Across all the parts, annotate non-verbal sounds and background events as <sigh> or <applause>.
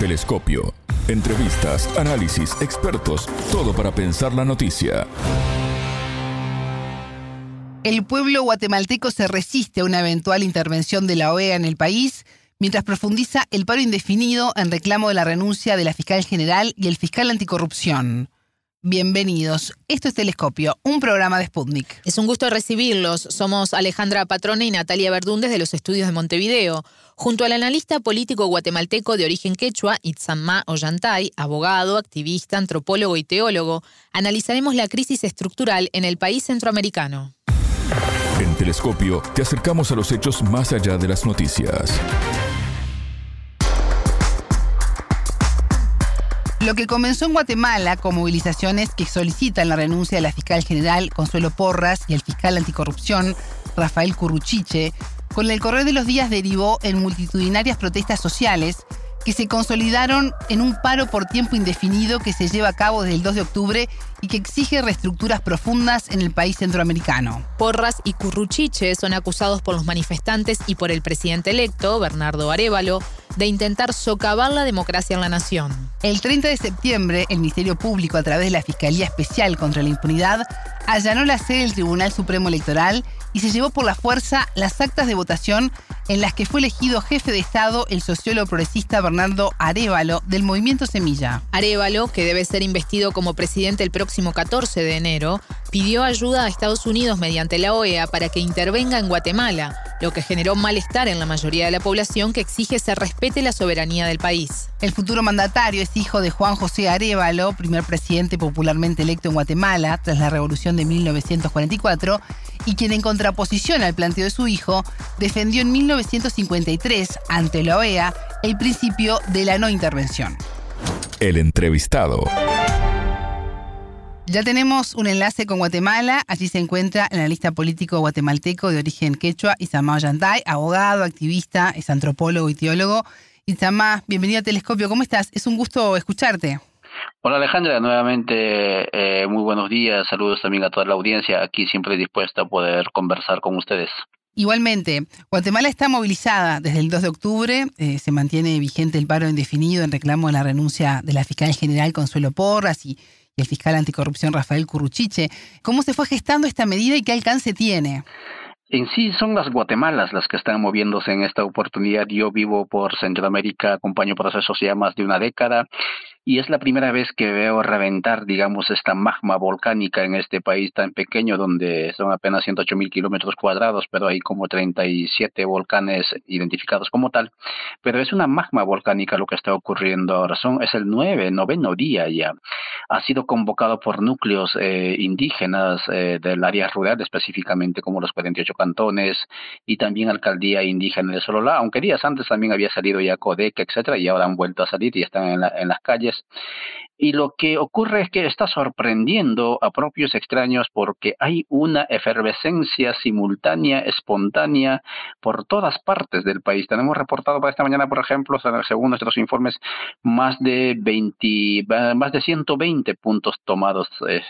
Telescopio. Entrevistas, análisis, expertos, todo para pensar la noticia. El pueblo guatemalteco se resiste a una eventual intervención de la OEA en el país mientras profundiza el paro indefinido en reclamo de la renuncia de la fiscal general y el fiscal anticorrupción. Bienvenidos. Esto es Telescopio, un programa de Sputnik. Es un gusto recibirlos. Somos Alejandra Patrone y Natalia Verdúndez de los estudios de Montevideo. Junto al analista político guatemalteco de origen quechua, Itzamá Ollantay, abogado, activista, antropólogo y teólogo, analizaremos la crisis estructural en el país centroamericano. En Telescopio te acercamos a los hechos más allá de las noticias. Lo que comenzó en Guatemala con movilizaciones que solicitan la renuncia de la fiscal general Consuelo Porras y el fiscal anticorrupción Rafael Curruchiche, con el correr de los días derivó en multitudinarias protestas sociales que se consolidaron en un paro por tiempo indefinido que se lleva a cabo desde el 2 de octubre y que exige reestructuras profundas en el país centroamericano. Porras y Curruchiche son acusados por los manifestantes y por el presidente electo, Bernardo Arevalo, de intentar socavar la democracia en la nación. El 30 de septiembre, el Ministerio Público, a través de la Fiscalía Especial contra la Impunidad, allanó la sede del Tribunal Supremo Electoral y se llevó por la fuerza las actas de votación en las que fue elegido jefe de Estado el sociólogo progresista Bernardo Arevalo del movimiento Semilla. Arevalo, que debe ser investido como presidente el próximo 14 de enero, pidió ayuda a Estados Unidos mediante la OEA para que intervenga en Guatemala, lo que generó malestar en la mayoría de la población que exige se respete la soberanía del país. El futuro mandatario es hijo de Juan José Arevalo, primer presidente popularmente electo en Guatemala tras la revolución de 1944, y quien en contraposición al planteo de su hijo, defendió en 1953 ante la OEA el principio de la no intervención. El entrevistado. Ya tenemos un enlace con Guatemala. Allí se encuentra el analista político guatemalteco de origen quechua, Isamá Ollantay, abogado, activista, es antropólogo y teólogo. Isamá, bienvenido a Telescopio. ¿Cómo estás? Es un gusto escucharte. Hola Alejandra, nuevamente eh, muy buenos días. Saludos también a toda la audiencia. Aquí siempre dispuesta a poder conversar con ustedes. Igualmente, Guatemala está movilizada desde el 2 de octubre, eh, se mantiene vigente el paro indefinido en reclamo de la renuncia de la fiscal general Consuelo Porras y el fiscal anticorrupción Rafael Curruchiche. ¿Cómo se fue gestando esta medida y qué alcance tiene? En sí son las Guatemalas las que están moviéndose en esta oportunidad. Yo vivo por Centroamérica, acompaño procesos ya más de una década y es la primera vez que veo reventar, digamos, esta magma volcánica en este país tan pequeño, donde son apenas 108 mil kilómetros cuadrados, pero hay como 37 volcanes identificados como tal. Pero es una magma volcánica lo que está ocurriendo ahora. Son, es el nueve, noveno día ya. Ha sido convocado por núcleos eh, indígenas eh, del área rural, específicamente como los 48 cantones, y también alcaldía indígena de Sololá, aunque días antes también había salido ya Codec, etcétera, y ahora han vuelto a salir y están en, en las calles y lo que ocurre es que está sorprendiendo a propios extraños porque hay una efervescencia simultánea, espontánea, por todas partes del país. Tenemos reportado para esta mañana, por ejemplo, según nuestros informes, más de 20, más de 120 puntos tomados. Eh,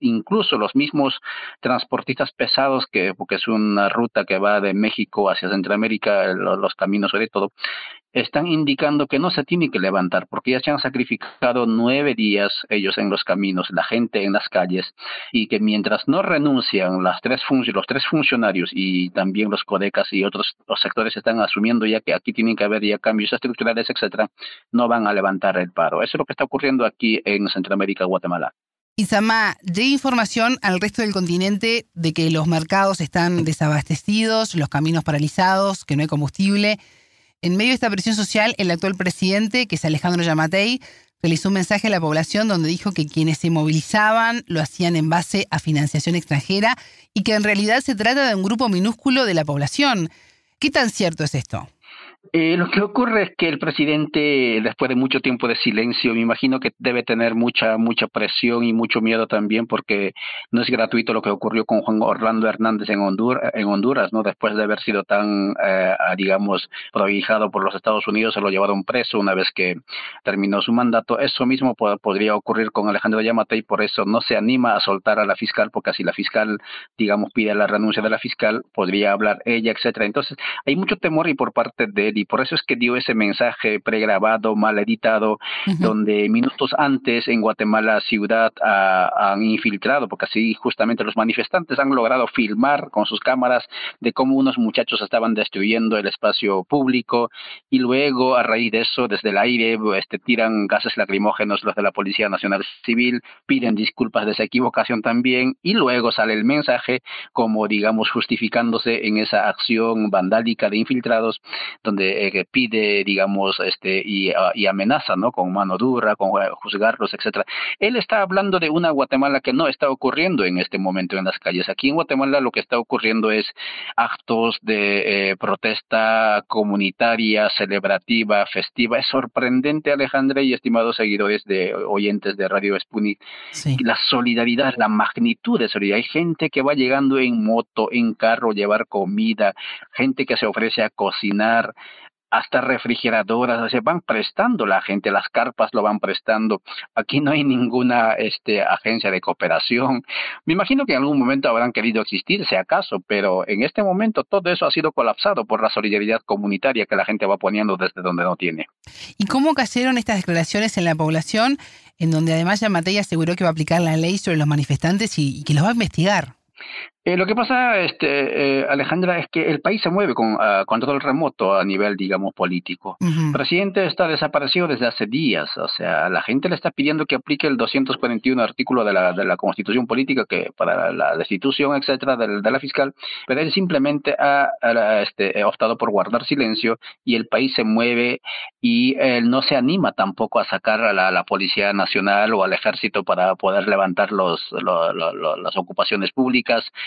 incluso los mismos transportistas pesados, que, porque es una ruta que va de México hacia Centroamérica, los, los caminos sobre todo, están indicando que no se tiene que levantar porque ya se han sacrificado nueve días ellos en los caminos, la gente en las calles y que mientras no renuncian las tres los tres funcionarios y también los codecas y otros los sectores están asumiendo ya que aquí tienen que haber ya cambios estructurales, etcétera, no van a levantar el paro. Eso es lo que está ocurriendo aquí en Centroamérica, Guatemala. Isama, llega información al resto del continente de que los mercados están desabastecidos, los caminos paralizados, que no hay combustible. En medio de esta presión social, el actual presidente, que es Alejandro Yamatei, realizó un mensaje a la población donde dijo que quienes se movilizaban lo hacían en base a financiación extranjera y que en realidad se trata de un grupo minúsculo de la población. ¿Qué tan cierto es esto? Eh, lo que ocurre es que el presidente, después de mucho tiempo de silencio, me imagino que debe tener mucha mucha presión y mucho miedo también, porque no es gratuito lo que ocurrió con Juan Orlando Hernández en Honduras, en Honduras ¿no? Después de haber sido tan, eh, digamos, prohijado por los Estados Unidos, se lo llevaron preso una vez que terminó su mandato. Eso mismo podría ocurrir con Alejandro Yamate y por eso no se anima a soltar a la fiscal, porque si la fiscal, digamos, pide la renuncia de la fiscal, podría hablar ella, etcétera. Entonces, hay mucho temor y por parte de y por eso es que dio ese mensaje pregrabado, mal editado, donde minutos antes en Guatemala ciudad han infiltrado, porque así justamente los manifestantes han logrado filmar con sus cámaras de cómo unos muchachos estaban destruyendo el espacio público y luego a raíz de eso desde el aire este, tiran gases lacrimógenos los de la Policía Nacional Civil, piden disculpas de esa equivocación también y luego sale el mensaje como digamos justificándose en esa acción vandálica de infiltrados donde eh, pide digamos este y, ah, y, amenaza no con mano dura con eh, juzgarlos etcétera. Él está hablando de una Guatemala que no está ocurriendo en este momento en las calles. Aquí en Guatemala lo que está ocurriendo es actos de eh, protesta comunitaria celebrativa festiva. Es sorprendente Alejandra y estimados seguidores de oyentes de Radio Sputnik la solidaridad la magnitud de solidaridad. Hay gente que va llegando en moto en carro llevar comida gente que se ofrece a cocinar, hasta refrigeradoras, se van prestando la gente, las carpas lo van prestando. Aquí no hay ninguna este, agencia de cooperación. Me imagino que en algún momento habrán querido existir, si acaso, pero en este momento todo eso ha sido colapsado por la solidaridad comunitaria que la gente va poniendo desde donde no tiene. ¿Y cómo cayeron estas declaraciones en la población, en donde además Yamatei aseguró que va a aplicar la ley sobre los manifestantes y que los va a investigar? Eh, lo que pasa, este, eh, Alejandra, es que el país se mueve con uh, control remoto a nivel, digamos, político. El presidente está desaparecido desde hace días, o sea, la gente le está pidiendo que aplique el 241 artículo de la, de la Constitución Política que para la destitución, etcétera, de, de la fiscal, pero él simplemente ha, este, optado por guardar silencio y el país se mueve y él no se anima tampoco a sacar a la, Policía Nacional o al Ejército para poder levantar los, las ocupaciones públicas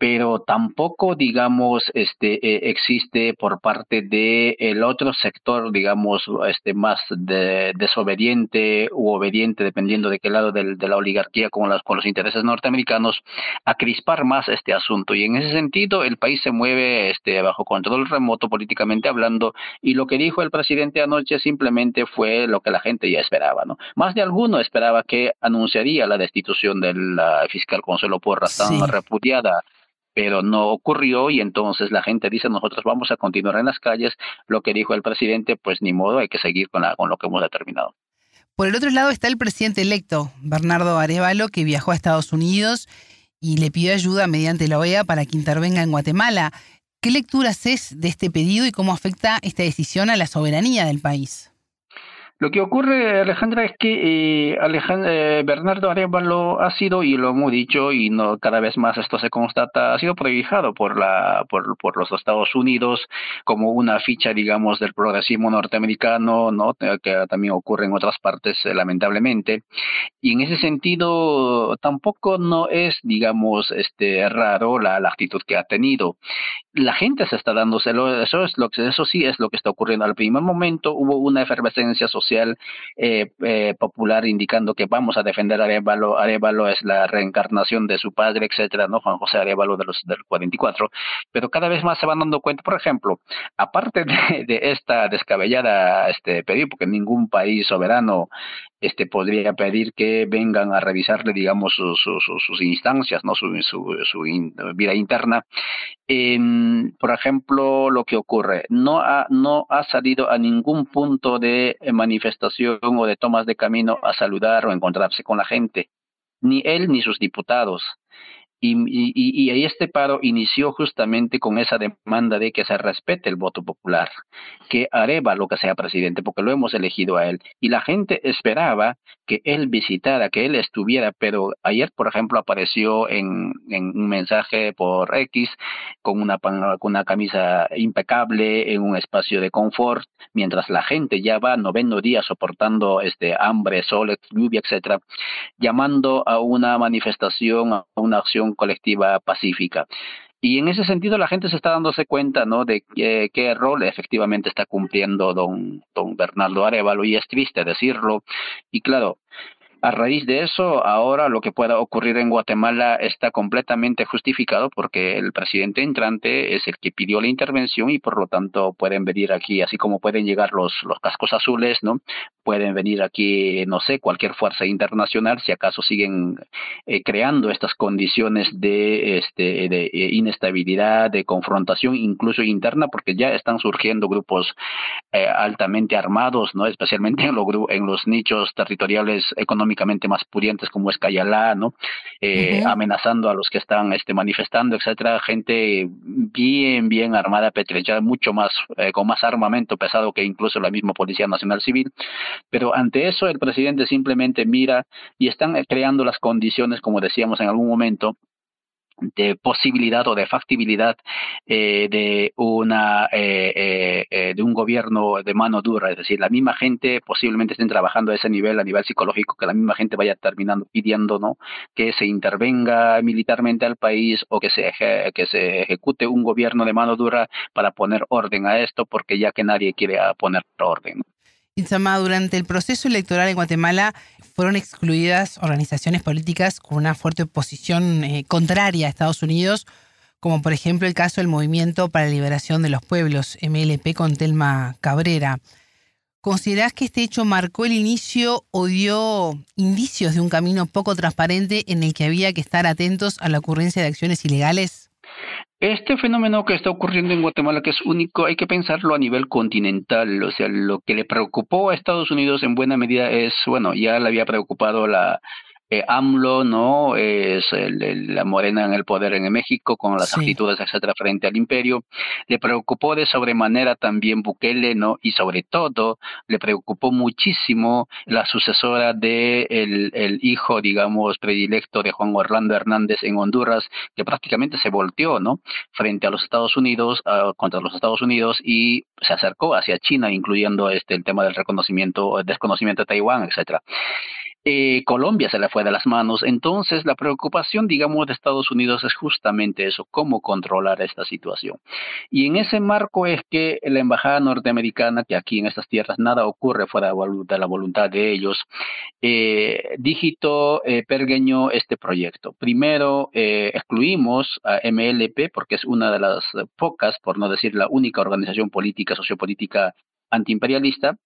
pero tampoco, digamos, este, eh, existe por parte de el otro sector, digamos, este, más de, desobediente u obediente, dependiendo de qué lado de la oligarquía con, las, con los intereses norteamericanos, a crispar más este asunto. Y en ese sentido, el país se mueve este, bajo control remoto políticamente hablando, y lo que dijo el presidente anoche simplemente fue lo que la gente ya esperaba, ¿no? Más de alguno esperaba que anunciaría la destitución del fiscal Consuelo Porras, tan repudiada pero no ocurrió y entonces la gente dice nosotros vamos a continuar en las calles, lo que dijo el presidente, pues ni modo, hay que seguir con, con lo que hemos determinado. Por el otro lado está el presidente electo, Bernardo Arevalo, que viajó a Estados Unidos y le pidió ayuda mediante la OEA para que intervenga en Guatemala. ¿Qué lecturas es de este pedido y cómo afecta esta decisión a la soberanía del país? Lo que ocurre, Alejandra, es que eh, eh, Bernardo Arevalo ha sido, y lo hemos dicho, y no cada vez más esto se constata, ha sido prohijado por, la, por, los Estados Unidos como una ficha, digamos, del progresismo norteamericano, ¿no? que también ocurre en otras partes, eh, lamentablemente. Y en ese sentido, tampoco no es, digamos, este raro la, actitud que ha tenido. La gente se está dándoselo, eso, es lo que, eso sí es lo que está ocurriendo. Al primer momento hubo una efervescencia social eh, eh, popular indicando que vamos a defender a Arevalo, Arevalo es la reencarnación de su padre, etcétera, ¿no? Juan José Arevalo de los del 44, pero cada vez más se van dando cuenta, por ejemplo, aparte de, esta descabellada este porque ningún país soberano este podría pedir que vengan a revisarle, digamos, sus instancias, no su, su, vida interna. por ejemplo, lo que ocurre, no ha, no ha salido a ningún punto de manifestación o de tomas de camino a saludar o encontrarse con la gente, ni él ni sus diputados. Y, y, y, este paro inició justamente con esa demanda de que se respete el voto popular, que Areva lo que sea presidente, porque lo hemos elegido a él. Y la gente esperaba que él visitara, que él estuviera, pero ayer, por ejemplo, apareció en, en un mensaje por X con una, con una camisa impecable, en un espacio de confort, mientras la gente ya va noveno día soportando este hambre, sol, lluvia, etcétera, llamando a una manifestación, a una acción colectiva pacífica. Y en ese sentido la gente se está dándose cuenta ¿no? de qué rol efectivamente está cumpliendo don, don Bernardo Arevalo y es triste decirlo. Y claro, a raíz de eso, ahora lo que pueda ocurrir en Guatemala está completamente justificado porque el presidente entrante es el que pidió la intervención y por lo tanto pueden venir aquí, así como pueden llegar los, los cascos azules, ¿no? Pueden venir aquí, no sé, cualquier fuerza internacional, si acaso siguen eh, creando estas condiciones de, este, de eh, inestabilidad, de confrontación, incluso interna, porque ya están surgiendo grupos eh, altamente armados, ¿no? especialmente en, en los nichos territoriales económicamente más pudientes como es Cayalá, ¿no? amenazando a los que están este, manifestando, etcétera, gente bien, bien armada, petrechada, mucho más, con más armamento pesado que incluso la misma Policía Nacional Civil, pero ante eso el presidente simplemente mira y están creando las condiciones, como decíamos en algún momento, de posibilidad o de factibilidad eh, de una eh, eh, de un gobierno de mano dura. Es decir la misma gente posiblemente estén trabajando a ese nivel a nivel psicológico que la misma gente vaya terminando pidiendo no que se intervenga militarmente al país o que se que se ejecute un gobierno de mano dura para poner orden a esto porque ya que nadie quiere poner orden Itzama, durante el proceso electoral en Guatemala fueron excluidas organizaciones políticas con una fuerte oposición eh, contraria a Estados Unidos, como por ejemplo el caso del Movimiento para la Liberación de los Pueblos, MLP, con Telma Cabrera. ¿Considerás que este hecho marcó el inicio o dio indicios de un camino poco transparente en el que había que estar atentos a la ocurrencia de acciones ilegales? Este fenómeno que está ocurriendo en Guatemala, que es único, hay que pensarlo a nivel continental. O sea, lo que le preocupó a Estados Unidos en buena medida es, bueno, ya le había preocupado la eh, AMLO, ¿no? Es la morena en el poder en México con las actitudes, etcétera, frente al imperio. Le preocupó de sobremanera también Bukele, ¿no? Y sobre todo le preocupó muchísimo la sucesora de el, hijo, digamos, predilecto de Juan Orlando Hernández en Honduras, que prácticamente se volteó, ¿no? Frente a los Estados Unidos, contra los Estados Unidos y se acercó hacia China, incluyendo este el tema del reconocimiento, el desconocimiento de Taiwán, etcétera. Eh, Colombia se le fue de las manos. Entonces, la preocupación, digamos, de Estados Unidos es justamente eso, cómo controlar esta situación. Y en ese marco es que la embajada norteamericana, que aquí en estas tierras nada ocurre fuera de la voluntad de ellos, eh, digitó, eh, este proyecto. Primero, eh, excluimos a MLP porque es una de las pocas, por no decir la única organización política, sociopolítica antiimperialista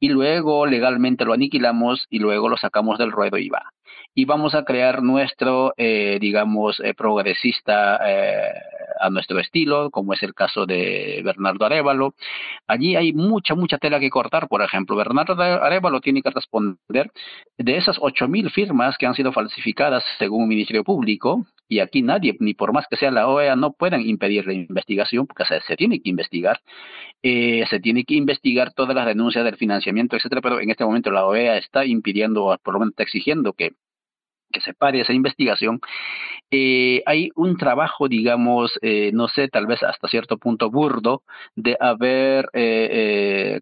y luego legalmente lo aniquilamos y luego lo sacamos del ruedo y va. Y vamos a crear nuestro, eh, digamos, eh, progresista eh, a nuestro estilo, como es el caso de Bernardo Arevalo. Allí hay mucha, mucha tela que cortar, por ejemplo. Bernardo Arevalo tiene que responder de esas 8.000 firmas que han sido falsificadas según el Ministerio Público, y aquí nadie, ni por más que sea la OEA, no pueden impedir la investigación, porque se, tiene que investigar, eh, se tiene que investigar todas las denuncias del financiamiento, etcétera, pero en este momento la OEA está impidiendo, por lo menos está exigiendo que que se pare esa investigación, eh, hay un trabajo, digamos, eh, no sé, tal vez hasta cierto punto burdo, de haber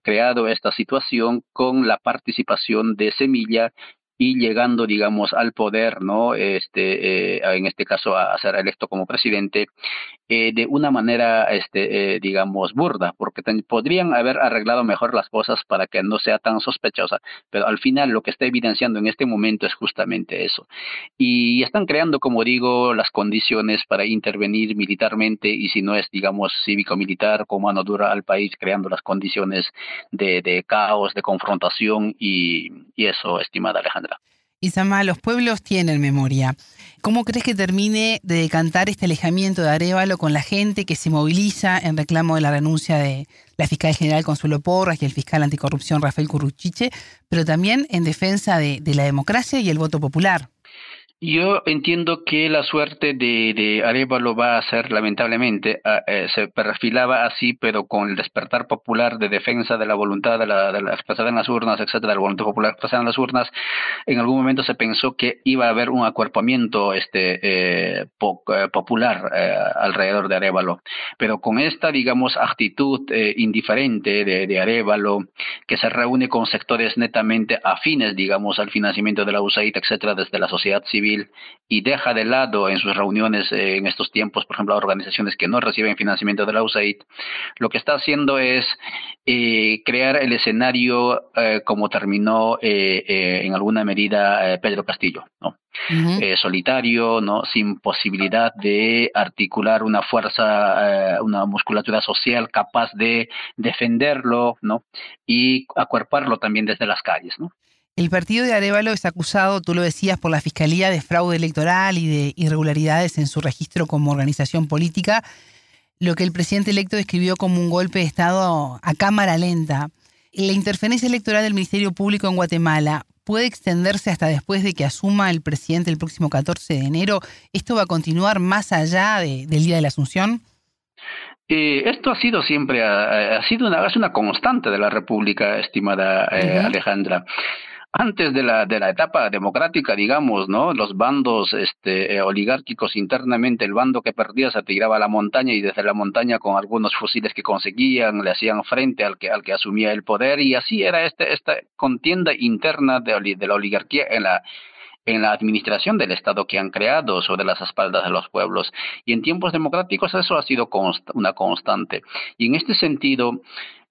creado esta situación con la participación de Semilla y llegando, digamos, al poder, ¿no? Este, eh, en este caso, a, ser electo como presidente, eh, de una manera, este, eh, digamos, burda, porque podrían haber arreglado mejor las cosas para que no sea tan sospechosa, pero al final lo que está evidenciando en este momento es justamente eso. Y están creando, como digo, las condiciones para intervenir militarmente y si no es, digamos, cívico-militar, con mano dura al país, creando las condiciones de, caos, de confrontación y, y eso, estimada Alejandra. Isama, los pueblos tienen memoria. ¿Cómo crees que termine de decantar este alejamiento de Arevalo con la gente que se moviliza en reclamo de la renuncia de la fiscal general Consuelo Porras y el fiscal anticorrupción Rafael Curruchiche, pero también en defensa de, de la democracia y el voto popular? Yo entiendo que la suerte de, Arevalo va a ser, lamentablemente, eh, se perfilaba así, pero con el despertar popular de defensa de la voluntad de la, de la expresada en las urnas, etcétera, de la voluntad popular expresada en las urnas, en algún momento se pensó que iba a haber un acuerpamiento este, eh, eh popular eh, alrededor de Arevalo. Pero con esta, digamos, actitud indiferente de, de Arevalo, que se reúne con sectores netamente afines, digamos, al financiamiento de la USAID, etcétera, desde la sociedad civil, civil y deja de lado en sus reuniones eh, en estos tiempos, por ejemplo, organizaciones que no reciben financiamiento de la USAID, lo que está haciendo es eh, crear el escenario eh, como terminó en alguna medida Pedro Castillo, ¿no? solitario, ¿no? sin posibilidad de articular una fuerza, una musculatura social capaz de defenderlo ¿no? y acuerparlo también desde las calles. ¿no? El partido de Arevalo es acusado, tú lo decías, por la Fiscalía de fraude electoral y de irregularidades en su registro como organización política, lo que el presidente electo describió como un golpe de Estado a cámara lenta. La interferencia electoral del Ministerio Público en Guatemala puede extenderse hasta después de que asuma el presidente el próximo 14 de enero. ¿Esto va a continuar más allá del Día de la Asunción? Eh, esto ha sido siempre, ha, sido una, es una constante de la República, estimada eh, Alejandra antes de la, de la etapa democrática, digamos, ¿no? Los bandos este, eh, oligárquicos internamente, el bando que perdía se tiraba a la montaña y desde la montaña con algunos fusiles que conseguían le hacían frente al que, al que asumía el poder y así era este, esta contienda interna de, de la oligarquía en la en la administración del Estado que han creado sobre las espaldas de los pueblos. Y en tiempos democráticos eso ha sido una constante. Y en este sentido,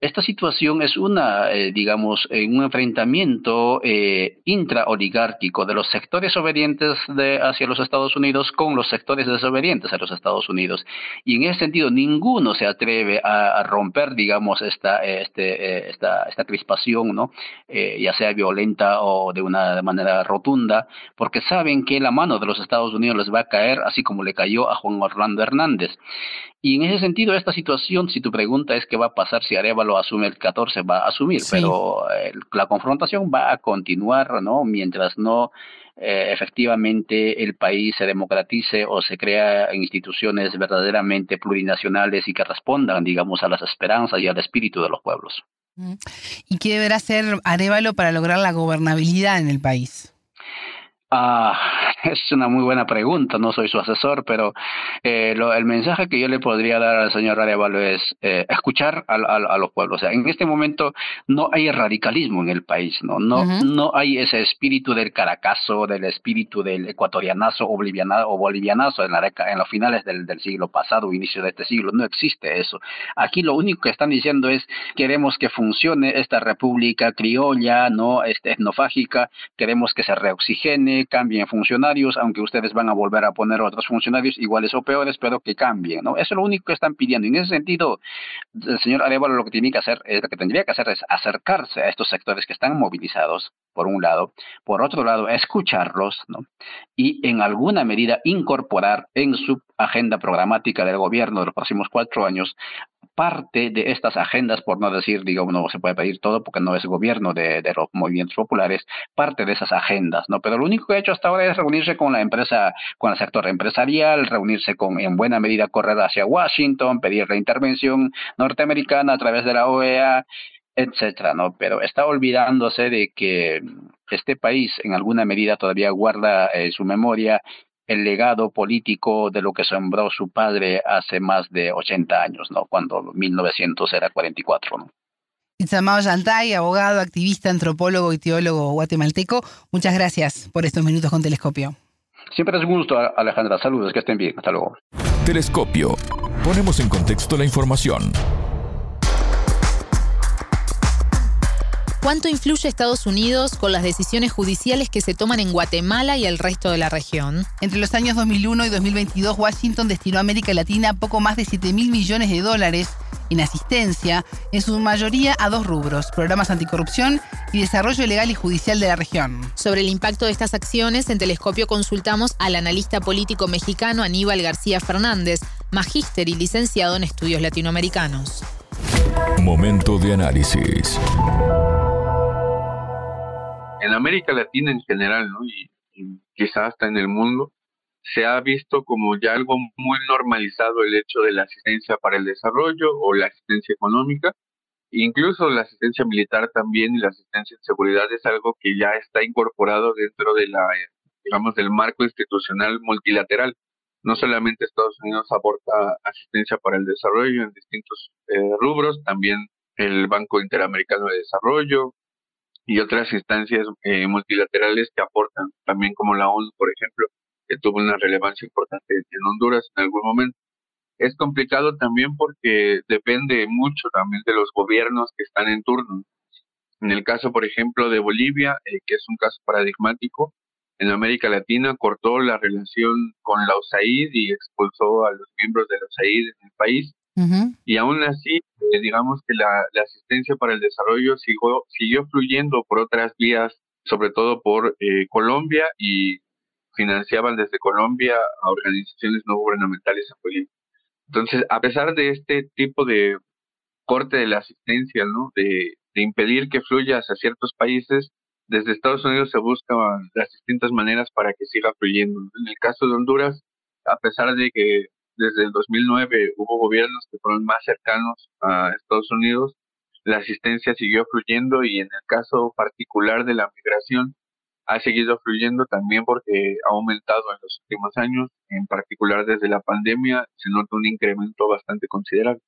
esta situación es una, eh, digamos, un enfrentamiento eh, intraoligárquico de los sectores obedientes de, hacia los Estados Unidos con los sectores desobedientes a los Estados Unidos. Y en ese sentido, ninguno se atreve a, romper, digamos, esta, este, eh, esta, esta crispación, ¿no? Ya sea violenta o de una manera rotunda, porque saben que la mano de los Estados Unidos les va a caer, así como le cayó a Juan Orlando Hernández. Y en ese sentido, esta situación, si tu pregunta es qué va a pasar si Arevalo asume el 14, va a asumir, pero eh, la confrontación va a continuar, ¿no? Mientras no eh, efectivamente el país se democratice o se crea instituciones verdaderamente plurinacionales y que respondan, digamos, a las esperanzas y al espíritu de los pueblos. ¿Y qué deberá hacer Arevalo para lograr la gobernabilidad en el país? Ah, <laughs> es una muy buena pregunta, no soy su asesor, pero eh, lo, el mensaje que yo le podría dar al señor Arevalo es eh, escuchar a, a, los pueblos. O sea, en este momento no hay radicalismo en el país, ¿no? No, no hay ese espíritu del caracazo, del espíritu del ecuatorianazo o bolivianazo, o bolivianazo en, la, en los finales del, del siglo pasado, inicio de este siglo. No existe eso. Aquí lo único que están diciendo es queremos que funcione esta república criolla, no este, etnofágica, queremos que se reoxigene, cambien funcionarios, aunque ustedes van a volver a poner otros funcionarios iguales o peores, pero que cambien, ¿no? Eso es lo único que están pidiendo. Y en ese sentido, el señor Arevalo lo que tiene que hacer, es, lo que tendría que hacer es acercarse a estos sectores que están movilizados, por un lado, por otro lado, escucharlos, ¿no? Y en alguna medida incorporar en su agenda programática del gobierno de los próximos cuatro años parte de estas agendas, por no decir, digo, no se puede pedir todo porque no es gobierno de, los movimientos populares, parte de esas agendas, ¿no? Pero lo único que ha hecho hasta ahora es reunirse con la empresa, con el sector empresarial, reunirse con, en buena medida, correr hacia Washington, pedir la intervención norteamericana a través de la OEA, etcétera, ¿no? Pero está olvidándose de que este país en alguna medida todavía guarda en su memoria el legado político de lo que sembró su padre hace más de 80 años, ¿no? Cuando 1900 era 44, ¿no? Itzamao Yantay, abogado, activista, antropólogo y teólogo guatemalteco, muchas gracias por estos minutos con Telescopio. Siempre es un gusto, Alejandra. Saludos, que estén bien. Hasta luego. Telescopio. Ponemos en contexto la información. ¿Cuánto influye Estados Unidos con las decisiones judiciales que se toman en Guatemala y el resto de la región? Entre los años 2001 y 2022, Washington destinó a América Latina poco más de 7 mil millones de dólares en asistencia, en su mayoría a dos rubros, programas anticorrupción y desarrollo legal y judicial de la región. Sobre el impacto de estas acciones, en Telescopio consultamos al analista político mexicano Aníbal García Fernández, magíster y licenciado en estudios latinoamericanos. Momento de análisis en América Latina en general, ¿no? Y, quizás hasta en el mundo, se ha visto como ya algo muy normalizado el hecho de la asistencia para el desarrollo o la asistencia económica. Incluso la asistencia militar también y la asistencia en seguridad es algo que ya está incorporado dentro de la, digamos, del marco institucional multilateral. No solamente Estados Unidos aporta asistencia para el desarrollo en distintos eh, rubros, también el Banco Interamericano de Desarrollo, y otras instancias eh, multilaterales que aportan, también como la ONU, por ejemplo, que tuvo una relevancia importante en Honduras en algún momento. Es complicado también porque depende mucho también de los gobiernos que están en turno. En el caso, por ejemplo, de Bolivia, eh, que es un caso paradigmático, en América Latina cortó la relación con la USAID y expulsó a los miembros de la USAID en el país. Y aún así, eh, digamos que la, asistencia para el desarrollo siguió, siguió fluyendo por otras vías, sobre todo por eh, Colombia y financiaban desde Colombia a organizaciones no gubernamentales en Bolivia. Entonces, a pesar de este tipo de corte de la asistencia, ¿no? de impedir que fluya hacia ciertos países, desde Estados Unidos se buscan las distintas maneras para que siga fluyendo. En el caso de Honduras, a pesar de que desde el 2009 hubo gobiernos que fueron más cercanos a Estados Unidos, la asistencia siguió fluyendo y en el caso particular de la migración ha seguido fluyendo también porque ha aumentado en los últimos años, en particular desde la pandemia se nota un incremento bastante considerable.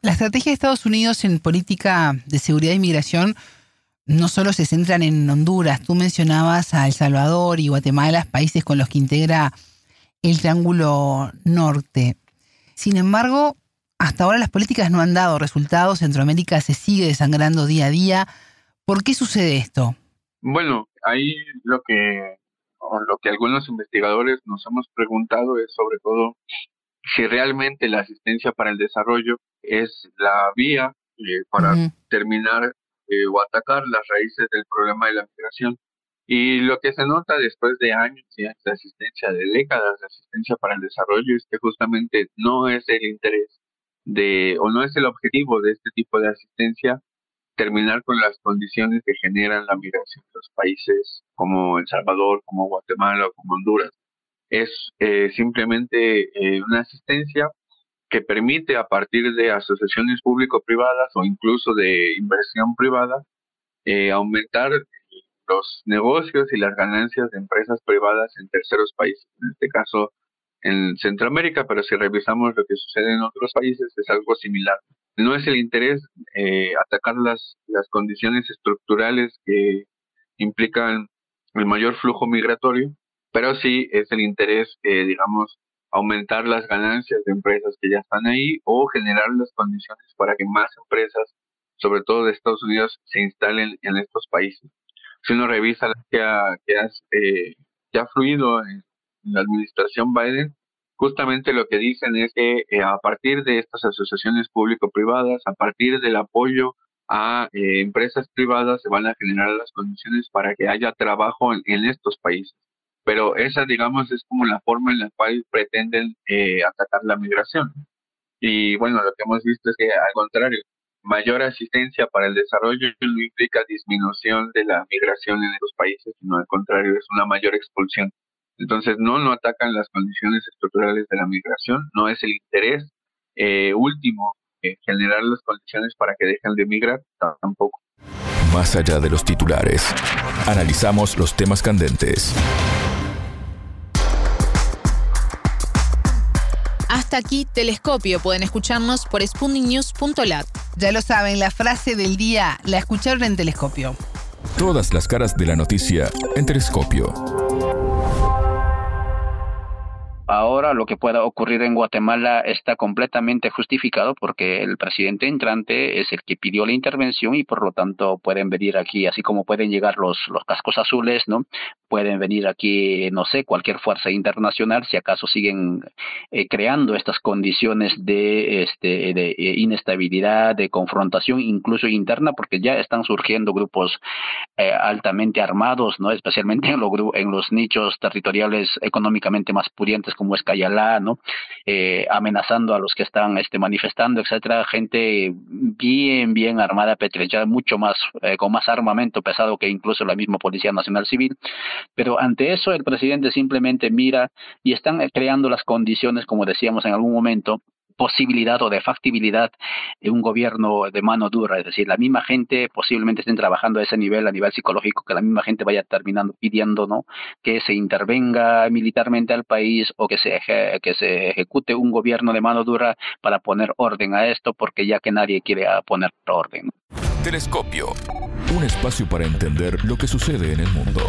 La estrategia de Estados Unidos en política de seguridad y migración no solo se centran en Honduras, tú mencionabas a El Salvador y Guatemala, países con los que integra el Triángulo Norte. Sin embargo, hasta ahora las políticas no han dado resultados, Centroamérica se sigue desangrando día a día. ¿Por qué sucede esto? Bueno, ahí lo que, lo que algunos investigadores nos hemos preguntado es sobre todo si realmente la asistencia para el desarrollo es la vía eh, para terminar eh, o atacar las raíces del problema de la migración. Y lo que se nota después de años de asistencia, de décadas de asistencia para el desarrollo, es que justamente no es el interés de, o no es el objetivo de este tipo de asistencia, terminar con las condiciones que generan la migración de los países como El Salvador, como Guatemala o como Honduras. Es eh, simplemente eh, una asistencia que permite a partir de asociaciones público-privadas o incluso de inversión privada eh, aumentar los negocios y las ganancias de empresas privadas en terceros países, en este caso en Centroamérica, pero si revisamos lo que sucede en otros países es algo similar. No es el interés eh, atacar las, las condiciones estructurales que implican el mayor flujo migratorio, pero sí es el interés, eh, digamos, aumentar las ganancias de empresas que ya están ahí o generar las condiciones para que más empresas, sobre todo de Estados Unidos, se instalen en estos países. Si uno revisa lo que ha, que, eh, ha fluido en, la administración Biden, justamente lo que dicen es que eh, a partir de estas asociaciones público-privadas, a partir del apoyo a eh, empresas privadas, se van a generar las condiciones para que haya trabajo en estos países pero esa, digamos, es como la forma en la cual pretenden atacar la migración. Y bueno, lo que hemos visto es que al contrario, mayor asistencia para el desarrollo no implica disminución de la migración en estos países, sino al contrario, es una mayor expulsión. Entonces, no, no atacan las condiciones estructurales de la migración, no es el interés eh, último eh, generar las condiciones para que dejen de migrar, tampoco. Más allá de los titulares, analizamos los temas candentes Hasta aquí Telescopio. Pueden escucharnos por spundingnews.lat. Ya lo saben, la frase del día la escucharon en Telescopio. Todas las caras de la noticia en Telescopio. Ahora lo que pueda ocurrir en Guatemala está completamente justificado porque el presidente entrante es el que pidió la intervención y por lo tanto pueden venir aquí, así como pueden llegar los, los cascos azules, ¿no? Pueden venir aquí, no sé, cualquier fuerza internacional, si acaso siguen eh, creando estas condiciones de, este, de eh, inestabilidad, de confrontación, incluso interna, porque ya están surgiendo grupos eh, altamente armados, ¿no? Especialmente en, los, en los nichos territoriales económicamente más pudientes como Escayalá, ¿no? Eh, amenazando a los que están este, manifestando, etcétera, gente bien, bien armada, petrechada, mucho más, eh, con más armamento pesado que incluso la misma Policía Nacional Civil. Pero ante eso el presidente simplemente mira y están creando las condiciones, como decíamos en algún momento, posibilidad o de factibilidad de un gobierno de mano dura, es decir, la misma gente posiblemente estén trabajando a ese nivel, a nivel psicológico, que la misma gente vaya terminando pidiendo ¿no? que se intervenga militarmente al país o que se, que se ejecute un gobierno de mano dura para poner orden a esto, porque ya que nadie quiere poner orden. Telescopio. Un espacio para entender lo que sucede en el mundo.